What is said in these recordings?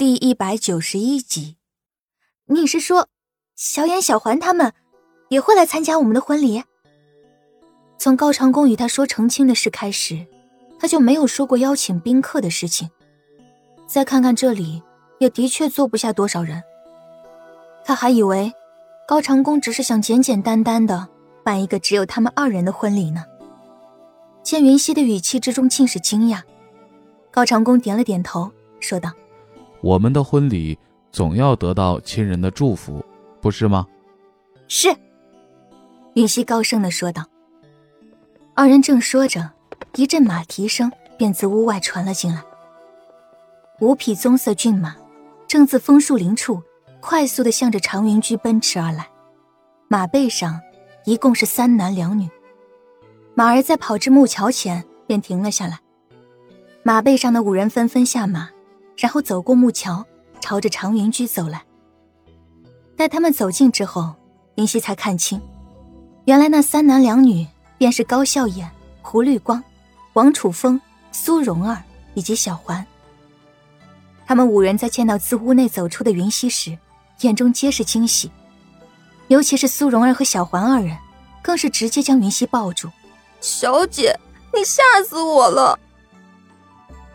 第一百九十一集，你是说，小眼、小环他们也会来参加我们的婚礼？从高长恭与他说成亲的事开始，他就没有说过邀请宾客的事情。再看看这里，也的确坐不下多少人。他还以为高长恭只是想简简单单的办一个只有他们二人的婚礼呢。见云溪的语气之中尽是惊讶，高长恭点了点头，说道。我们的婚礼总要得到亲人的祝福，不是吗？是。云溪高声的说道。二人正说着，一阵马蹄声便自屋外传了进来。五匹棕色骏马正自枫树林处快速的向着长云居奔驰而来，马背上一共是三男两女。马儿在跑至木桥前便停了下来，马背上的五人纷纷下马。然后走过木桥，朝着长云居走来。待他们走近之后，林夕才看清，原来那三男两女便是高笑颜、胡绿光、王楚风、苏蓉儿以及小环。他们五人在见到自屋内走出的云溪时，眼中皆是惊喜，尤其是苏蓉儿和小环二人，更是直接将云溪抱住：“小姐，你吓死我了！”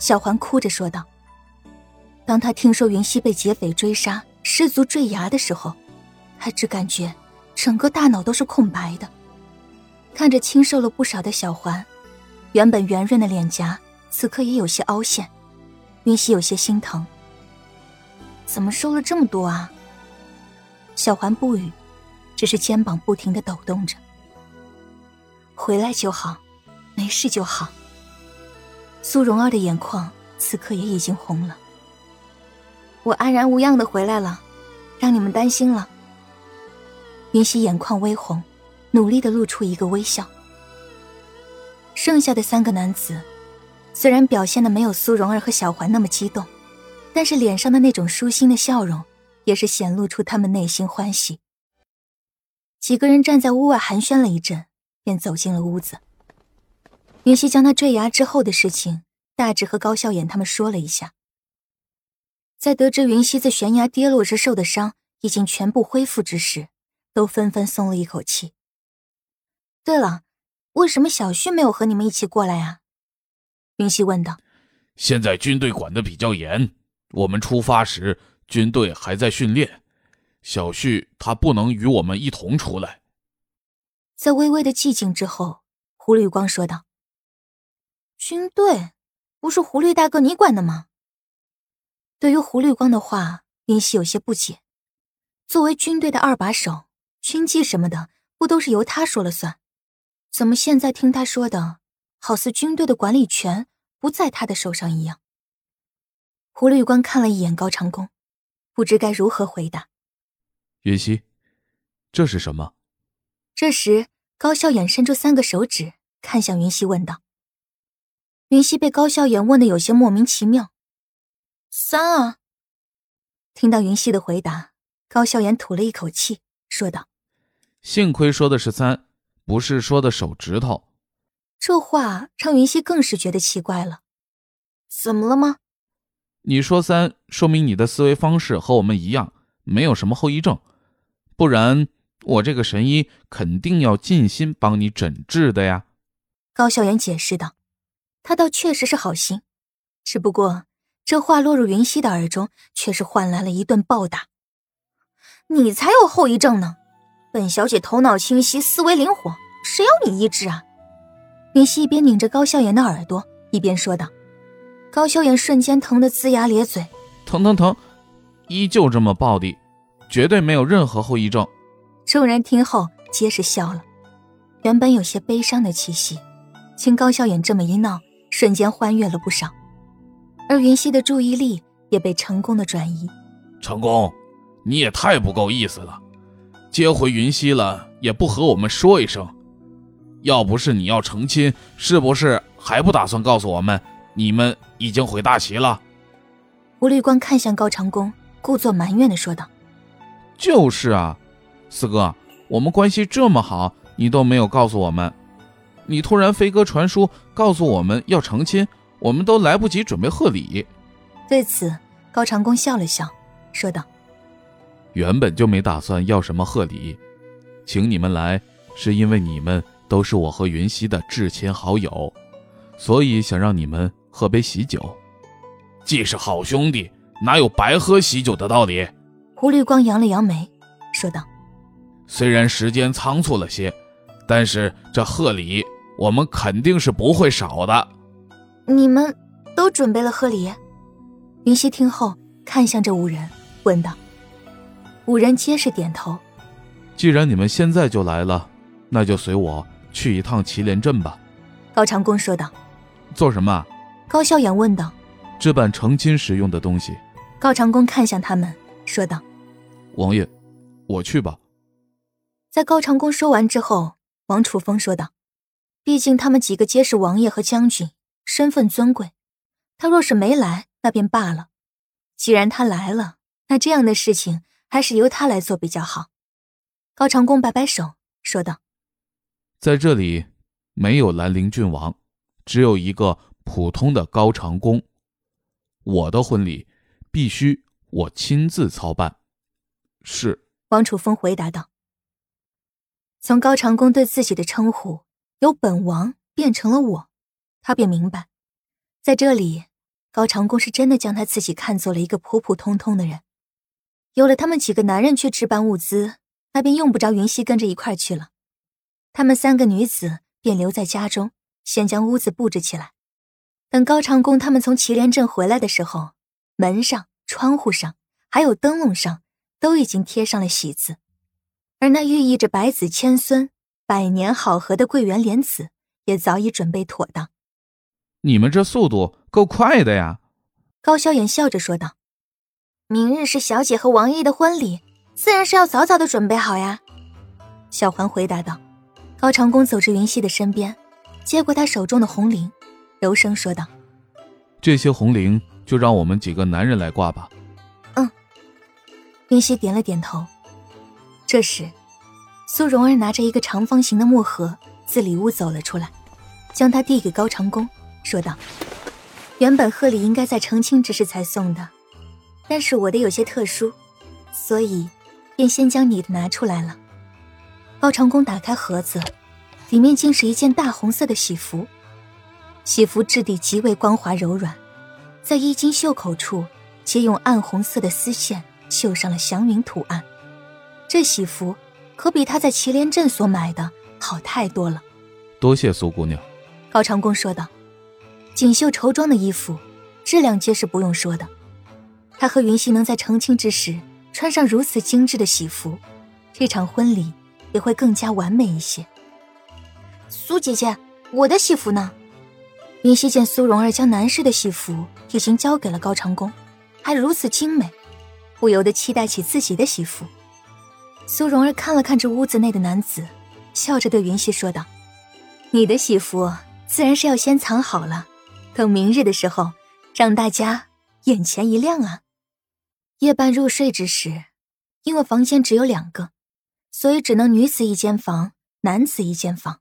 小环哭着说道。当他听说云溪被劫匪追杀、失足坠崖的时候，他只感觉整个大脑都是空白的。看着清瘦了不少的小环，原本圆润的脸颊此刻也有些凹陷，云溪有些心疼。怎么瘦了这么多啊？小环不语，只是肩膀不停的抖动着。回来就好，没事就好。苏蓉儿的眼眶此刻也已经红了。我安然无恙的回来了，让你们担心了。云溪眼眶微红，努力的露出一个微笑。剩下的三个男子，虽然表现的没有苏蓉儿和小环那么激动，但是脸上的那种舒心的笑容，也是显露出他们内心欢喜。几个人站在屋外寒暄了一阵，便走进了屋子。云溪将他坠崖之后的事情，大致和高笑颜他们说了一下。在得知云溪在悬崖跌落时受的伤已经全部恢复之时，都纷纷松了一口气。对了，为什么小旭没有和你们一起过来啊？云溪问道。现在军队管的比较严，我们出发时军队还在训练，小旭他不能与我们一同出来。在微微的寂静之后，胡绿光说道：“军队不是胡绿大哥你管的吗？”对于胡绿光的话，云溪有些不解。作为军队的二把手，军纪什么的不都是由他说了算？怎么现在听他说的，好似军队的管理权不在他的手上一样？胡绿光看了一眼高长恭，不知该如何回答。云溪，这是什么？这时，高笑眼伸出三个手指，看向云溪，问道。云溪被高笑眼问的有些莫名其妙。三啊！听到云溪的回答，高笑颜吐了一口气，说道：“幸亏说的是三，不是说的手指头。”这话让云溪更是觉得奇怪了。怎么了吗？你说三，说明你的思维方式和我们一样，没有什么后遗症，不然我这个神医肯定要尽心帮你诊治的呀。”高笑颜解释道：“他倒确实是好心，只不过……”这话落入云溪的耳中，却是换来了一顿暴打。你才有后遗症呢！本小姐头脑清晰，思维灵活，谁要你医治啊？云溪一边拧着高笑颜的耳朵，一边说道。高笑颜瞬间疼得龇牙咧嘴，疼疼疼！依旧这么暴力，绝对没有任何后遗症。众人听后皆是笑了，原本有些悲伤的气息，经高笑颜这么一闹，瞬间欢悦了不少。而云溪的注意力也被成功的转移。成功，你也太不够意思了，接回云溪了也不和我们说一声。要不是你要成亲，是不是还不打算告诉我们你们已经回大齐了？胡绿光看向高长恭，故作埋怨的说道：“就是啊，四哥，我们关系这么好，你都没有告诉我们，你突然飞鸽传书告诉我们要成亲。”我们都来不及准备贺礼。对此，高长恭笑了笑，说道：“原本就没打算要什么贺礼，请你们来是因为你们都是我和云溪的至亲好友，所以想让你们喝杯喜酒。既是好兄弟，哪有白喝喜酒的道理？”胡绿光扬了扬眉，说道：“虽然时间仓促了些，但是这贺礼我们肯定是不会少的。你们都准备了贺礼？”云溪听后，看向这五人，问道：“五人皆是点头。既然你们现在就来了，那就随我去一趟祁连镇吧。”高长恭说道。“做什么？”高笑颜问道。“置办成亲时用的东西。”高长恭看向他们，说道：“王爷，我去吧。”在高长恭说完之后，王楚风说道：“毕竟他们几个皆是王爷和将军，身份尊贵，他若是没来。”那便罢了，既然他来了，那这样的事情还是由他来做比较好。高长恭摆摆手，说道：“在这里没有兰陵郡王，只有一个普通的高长恭。我的婚礼必须我亲自操办。”是。王楚风回答道。从高长恭对自己的称呼由本王变成了我，他便明白，在这里。高长恭是真的将他自己看作了一个普普通通的人，有了他们几个男人去置办物资，那便用不着云溪跟着一块去了。他们三个女子便留在家中，先将屋子布置起来。等高长恭他们从祁连镇回来的时候，门上、窗户上还有灯笼上都已经贴上了喜字，而那寓意着百子千孙、百年好合的桂圆莲子也早已准备妥当。你们这速度！够快的呀！高萧衍笑着说道：“明日是小姐和王爷的婚礼，自然是要早早的准备好呀。”小环回答道。高长恭走至云溪的身边，接过他手中的红绫，柔声说道：“这些红绫就让我们几个男人来挂吧。”嗯。云溪点了点头。这时，苏蓉儿拿着一个长方形的木盒自里屋走了出来，将它递给高长恭，说道。原本贺礼应该在成亲之时才送的，但是我的有些特殊，所以便先将你的拿出来了。高长恭打开盒子，里面竟是一件大红色的喜服，喜服质地极为光滑柔软，在衣襟袖口处皆用暗红色的丝线绣上了祥云图案。这喜服可比他在祁连镇所买的好太多了。多谢苏姑娘，高长恭说道。锦绣绸装的衣服，质量皆是不用说的。他和云溪能在成亲之时穿上如此精致的喜服，这场婚礼也会更加完美一些。苏姐姐，我的喜服呢？云溪见苏蓉儿将男士的喜服已经交给了高长恭，还如此精美，不由得期待起自己的喜服。苏蓉儿看了看这屋子内的男子，笑着对云溪说道：“你的喜服自然是要先藏好了。”等明日的时候，让大家眼前一亮啊！夜半入睡之时，因为房间只有两个，所以只能女子一间房，男子一间房。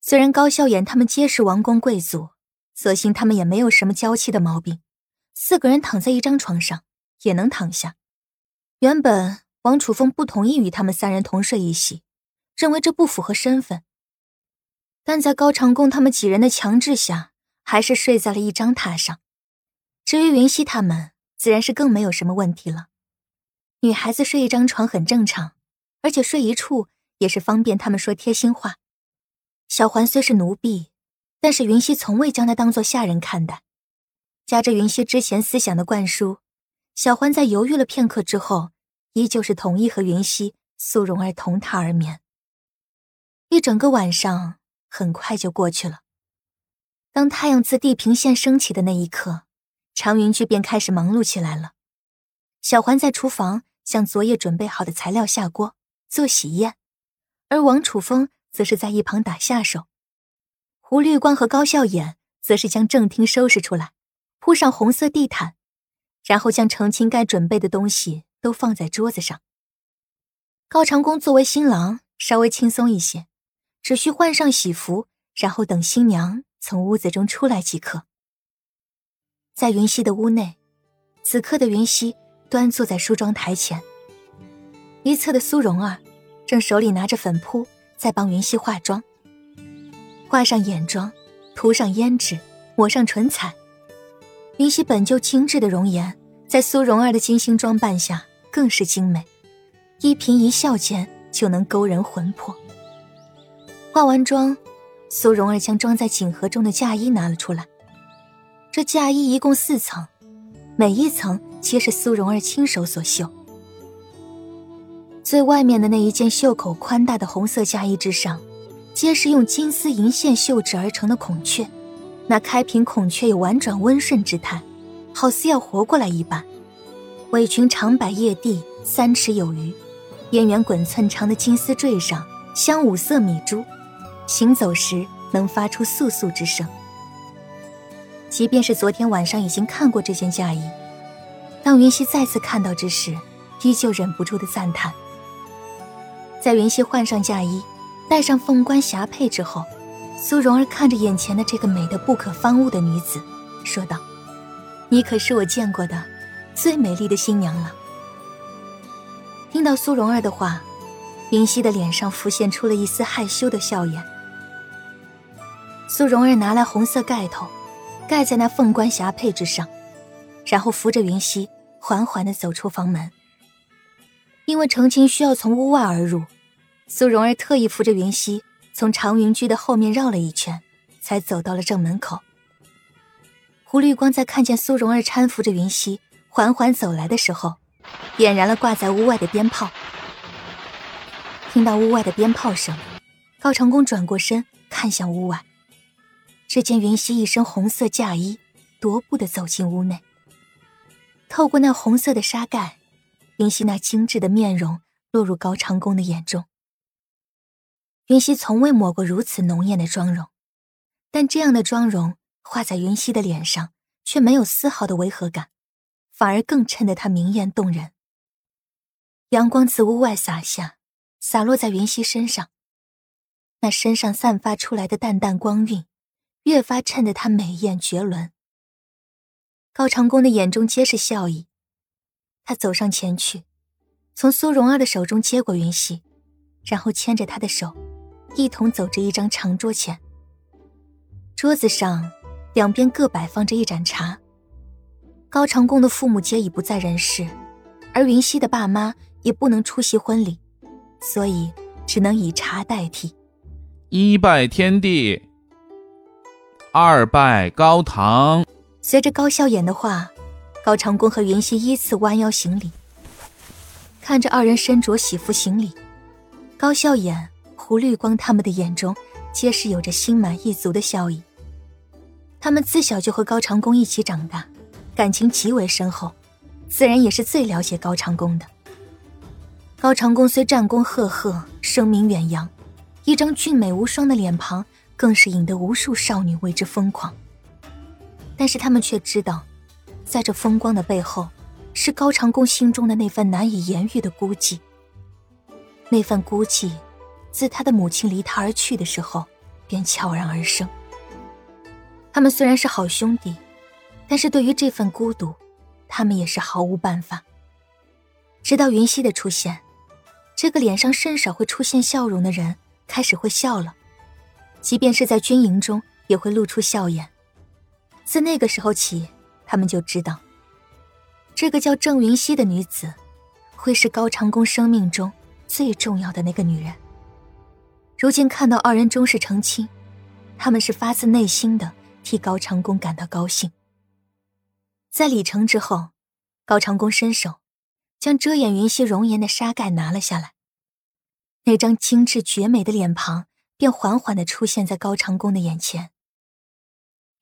虽然高笑颜他们皆是王公贵族，所幸他们也没有什么娇气的毛病，四个人躺在一张床上也能躺下。原本王楚风不同意与他们三人同睡一席，认为这不符合身份，但在高长恭他们几人的强制下。还是睡在了一张榻上。至于云溪他们，自然是更没有什么问题了。女孩子睡一张床很正常，而且睡一处也是方便他们说贴心话。小环虽是奴婢，但是云溪从未将她当做下人看待。加之云溪之前思想的灌输，小环在犹豫了片刻之后，依旧是同意和云溪、苏蓉儿同榻而眠。一整个晚上很快就过去了。当太阳自地平线升起的那一刻，长云居便开始忙碌起来了。小环在厨房将昨夜准备好的材料下锅做喜宴，而王楚风则是在一旁打下手。胡绿光和高笑眼则是将正厅收拾出来，铺上红色地毯，然后将成亲该准备的东西都放在桌子上。高长恭作为新郎，稍微轻松一些，只需换上喜服，然后等新娘。从屋子中出来即可。在云溪的屋内，此刻的云溪端坐在梳妆台前，一侧的苏蓉儿正手里拿着粉扑在帮云溪化妆，画上眼妆，涂上胭脂，抹上唇彩。云溪本就精致的容颜，在苏蓉儿的精心装扮下更是精美，一颦一笑间就能勾人魂魄。化完妆，苏蓉儿将装在锦盒中的嫁衣拿了出来。这嫁衣一共四层，每一层皆是苏蓉儿亲手所绣。最外面的那一件袖口宽大的红色嫁衣之上，皆是用金丝银线绣制而成的孔雀。那开屏孔雀有婉转温顺之态，好似要活过来一般。尾裙长摆叶地，三尺有余，边缘滚寸长的金丝坠上镶五色米珠，行走时能发出簌簌之声。即便是昨天晚上已经看过这件嫁衣，当云溪再次看到之时，依旧忍不住的赞叹。在云溪换上嫁衣，戴上凤冠霞帔之后。苏蓉儿看着眼前的这个美得不可方物的女子，说道：“你可是我见过的最美丽的新娘了。”听到苏蓉儿的话，云溪的脸上浮现出了一丝害羞的笑颜。苏蓉儿拿来红色盖头，盖在那凤冠霞帔之上，然后扶着云溪，缓缓的走出房门。因为成亲需要从屋外而入，苏蓉儿特意扶着云溪。从长云居的后面绕了一圈，才走到了正门口。胡绿光在看见苏蓉儿搀扶着云溪缓缓走来的时候，点燃了挂在屋外的鞭炮。听到屋外的鞭炮声，高长恭转过身看向屋外，只见云溪一身红色嫁衣，踱步的走进屋内。透过那红色的纱盖，云溪那精致的面容落入高长恭的眼中。云溪从未抹过如此浓艳的妆容，但这样的妆容画在云溪的脸上，却没有丝毫的违和感，反而更衬得她明艳动人。阳光自屋外洒下，洒落在云溪身上，那身上散发出来的淡淡光晕，越发衬得她美艳绝伦。高长恭的眼中皆是笑意，他走上前去，从苏蓉儿的手中接过云溪，然后牵着她的手。一同走至一张长桌前，桌子上两边各摆放着一盏茶。高长恭的父母皆已不在人世，而云溪的爸妈也不能出席婚礼，所以只能以茶代替。一拜天地，二拜高堂。随着高笑眼的话，高长恭和云溪依次弯腰行礼。看着二人身着喜服行礼，高笑眼。胡绿光他们的眼中，皆是有着心满意足的笑意。他们自小就和高长恭一起长大，感情极为深厚，自然也是最了解高长恭的。高长恭虽战功赫赫，声名远扬，一张俊美无双的脸庞，更是引得无数少女为之疯狂。但是他们却知道，在这风光的背后，是高长恭心中的那份难以言喻的孤寂。那份孤寂。自他的母亲离他而去的时候，便悄然而生。他们虽然是好兄弟，但是对于这份孤独，他们也是毫无办法。直到云溪的出现，这个脸上甚少会出现笑容的人开始会笑了，即便是在军营中，也会露出笑颜。自那个时候起，他们就知道，这个叫郑云溪的女子，会是高长恭生命中最重要的那个女人。如今看到二人终是成亲，他们是发自内心的替高长恭感到高兴。在礼成之后，高长恭伸手将遮掩云溪容颜的纱盖拿了下来，那张精致绝美的脸庞便缓缓的出现在高长恭的眼前。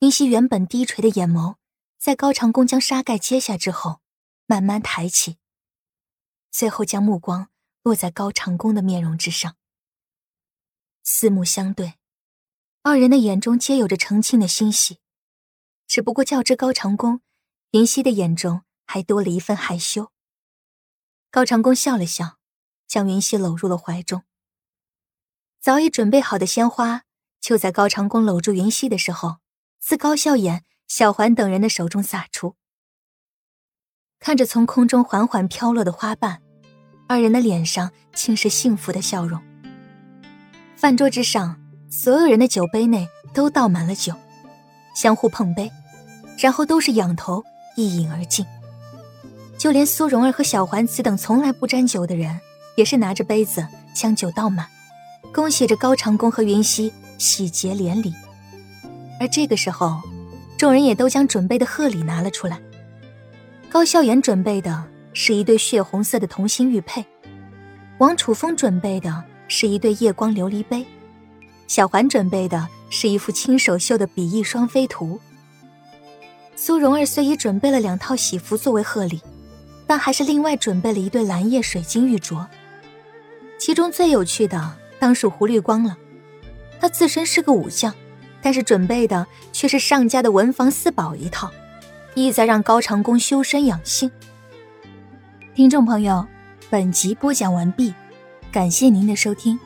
云溪原本低垂的眼眸，在高长恭将纱盖揭下之后，慢慢抬起，最后将目光落在高长恭的面容之上。四目相对，二人的眼中皆有着成亲的欣喜，只不过较之高长恭，云溪的眼中还多了一份害羞。高长恭笑了笑，将云溪搂入了怀中。早已准备好的鲜花，就在高长恭搂住云溪的时候，自高笑眼、小环等人的手中洒出。看着从空中缓缓飘落的花瓣，二人的脸上尽是幸福的笑容。饭桌之上，所有人的酒杯内都倒满了酒，相互碰杯，然后都是仰头一饮而尽。就连苏蓉儿和小环此等从来不沾酒的人，也是拿着杯子将酒倒满，恭喜着高长恭和云溪喜结连理。而这个时候，众人也都将准备的贺礼拿了出来。高笑颜准备的是一对血红色的同心玉佩，王楚风准备的是一对夜光琉璃杯，小环准备的是一幅亲手绣的比翼双飞图。苏蓉儿虽已准备了两套喜服作为贺礼。但还是另外准备了一对蓝叶水晶玉镯，其中最有趣的当属胡绿光了。他自身是个武将，但是准备的却是上家的文房四宝一套，意在让高长恭修身养性。听众朋友，本集播讲完毕，感谢您的收听。